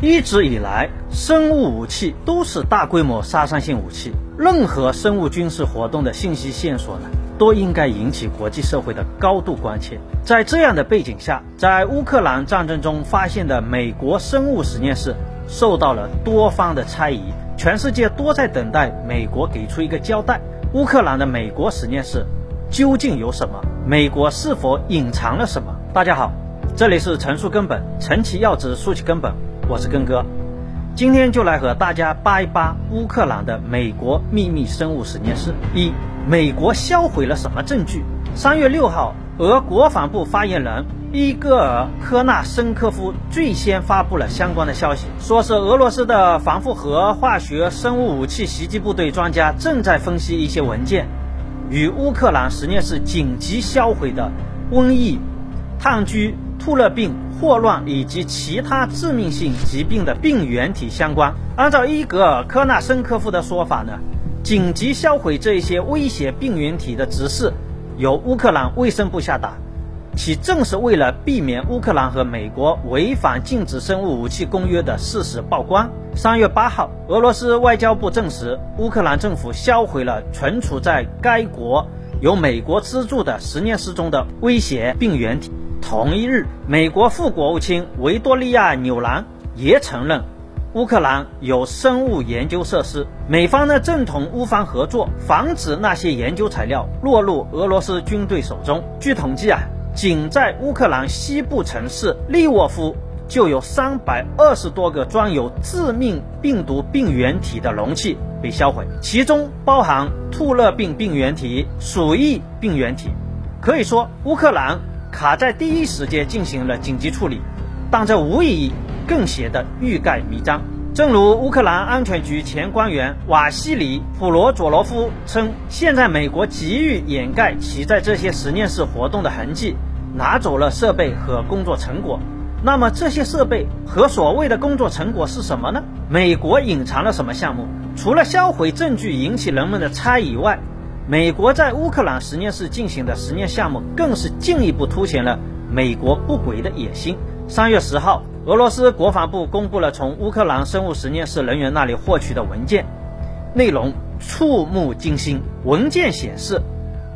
一直以来，生物武器都是大规模杀伤性武器，任何生物军事活动的信息线索呢，都应该引起国际社会的高度关切。在这样的背景下，在乌克兰战争中发现的美国生物实验室受到了多方的猜疑，全世界都在等待美国给出一个交代。乌克兰的美国实验室究竟有什么？美国是否隐藏了什么？大家好。这里是陈述根本，陈其要旨，说其根本。我是根哥，今天就来和大家扒一扒乌克兰的美国秘密生物实验室。一、美国销毁了什么证据？三月六号，俄国防部发言人伊戈尔·科纳申科夫最先发布了相关的消息，说是俄罗斯的防护核、化学、生物武器袭击部队专家正在分析一些文件，与乌克兰实验室紧急销毁的瘟疫、炭疽。兔热病、霍乱以及其他致命性疾病的病原体相关。按照伊格尔·科纳申科夫的说法呢，紧急销毁这一些威胁病原体的指示由乌克兰卫生部下达，其正是为了避免乌克兰和美国违反禁止生物武器公约的事实曝光。三月八号，俄罗斯外交部证实，乌克兰政府销毁了存储在该国由美国资助的实验室中的威胁病原体。同一日，美国副国务卿维多利亚·纽兰也承认，乌克兰有生物研究设施。美方呢正同乌方合作，防止那些研究材料落入俄罗斯军队手中。据统计啊，仅在乌克兰西部城市利沃夫就有三百二十多个装有致命病毒病原体的容器被销毁，其中包含兔热病病原体、鼠疫病原体。可以说，乌克兰。卡在第一时间进行了紧急处理，但这无疑更显得欲盖弥彰。正如乌克兰安全局前官员瓦西里·普罗佐罗夫称，现在美国急于掩盖其在这些实验室活动的痕迹，拿走了设备和工作成果。那么这些设备和所谓的工作成果是什么呢？美国隐藏了什么项目？除了销毁证据引起人们的猜疑外，美国在乌克兰实验室进行的实验项目，更是进一步凸显了美国不轨的野心。三月十号，俄罗斯国防部公布了从乌克兰生物实验室人员那里获取的文件，内容触目惊心。文件显示，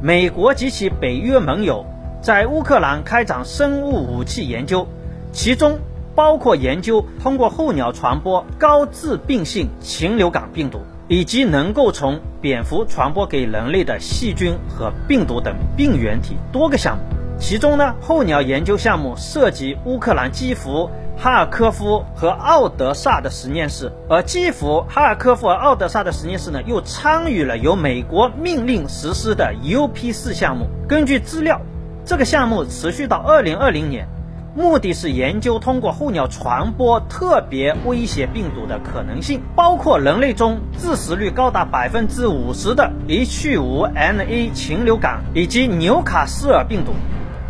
美国及其北约盟友在乌克兰开展生物武器研究，其中包括研究通过候鸟传播高致病性禽流感病毒。以及能够从蝙蝠传播给人类的细菌和病毒等病原体多个项目，其中呢，候鸟研究项目涉及乌克兰基辅、哈尔科夫和奥德萨的实验室，而基辅、哈尔科夫和奥德萨的实验室呢，又参与了由美国命令实施的 UP 四项目。根据资料，这个项目持续到二零二零年。目的是研究通过候鸟传播特别威胁病毒的可能性，包括人类中致死率高达百分之五十的 H5N1 禽流感以及纽卡斯尔病毒。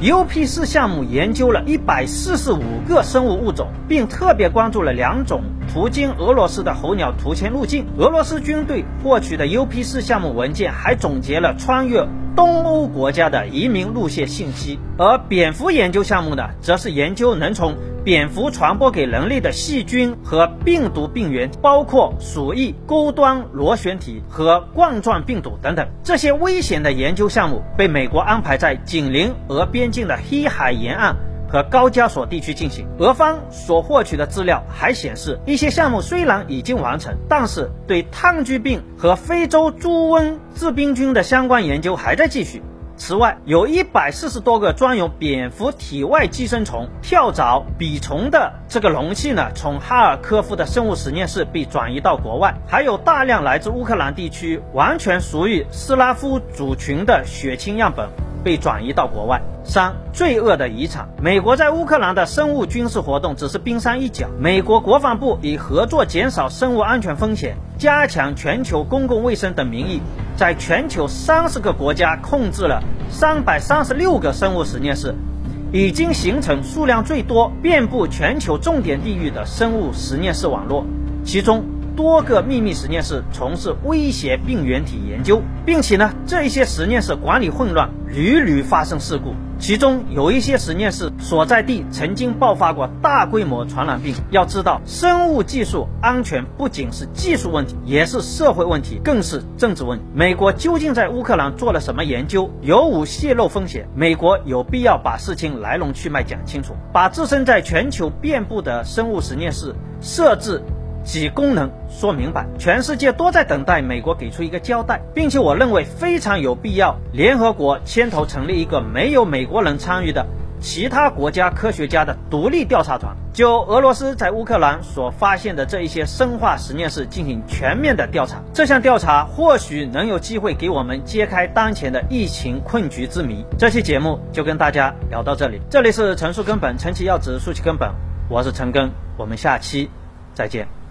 UP 四项目研究了一百四十五个生物物种，并特别关注了两种途经俄罗斯的候鸟途迁路径。俄罗斯军队获取的 UP 四项目文件还总结了穿越。东欧国家的移民路线信息，而蝙蝠研究项目呢，则是研究能从蝙蝠传播给人类的细菌和病毒病原，包括鼠疫、钩端螺旋体和冠状病毒等等。这些危险的研究项目被美国安排在紧邻俄边境的黑海沿岸。和高加索地区进行。俄方所获取的资料还显示，一些项目虽然已经完成，但是对炭疽病和非洲猪瘟致病菌的相关研究还在继续。此外，有一百四十多个装有蝙蝠体外寄生虫、跳蚤、蜱虫的这个容器呢，从哈尔科夫的生物实验室被转移到国外。还有大量来自乌克兰地区、完全属于斯拉夫族群的血清样本。被转移到国外。三、罪恶的遗产。美国在乌克兰的生物军事活动只是冰山一角。美国国防部以合作减少生物安全风险、加强全球公共卫生等名义，在全球三十个国家控制了三百三十六个生物实验室，已经形成数量最多、遍布全球重点地域的生物实验室网络。其中，多个秘密实验室从事威胁病原体研究，并且呢，这一些实验室管理混乱，屡屡发生事故。其中有一些实验室所在地曾经爆发过大规模传染病。要知道，生物技术安全不仅是技术问题，也是社会问题，更是政治问题。美国究竟在乌克兰做了什么研究？有无泄露风险？美国有必要把事情来龙去脉讲清楚，把自身在全球遍布的生物实验室设置。及功能说明白，全世界都在等待美国给出一个交代，并且我认为非常有必要，联合国牵头成立一个没有美国人参与的其他国家科学家的独立调查团，就俄罗斯在乌克兰所发现的这一些生化实验室进行全面的调查。这项调查或许能有机会给我们揭开当前的疫情困局之谜。这期节目就跟大家聊到这里，这里是陈述根本，陈其要指，述其根本，我是陈根，我们下期再见。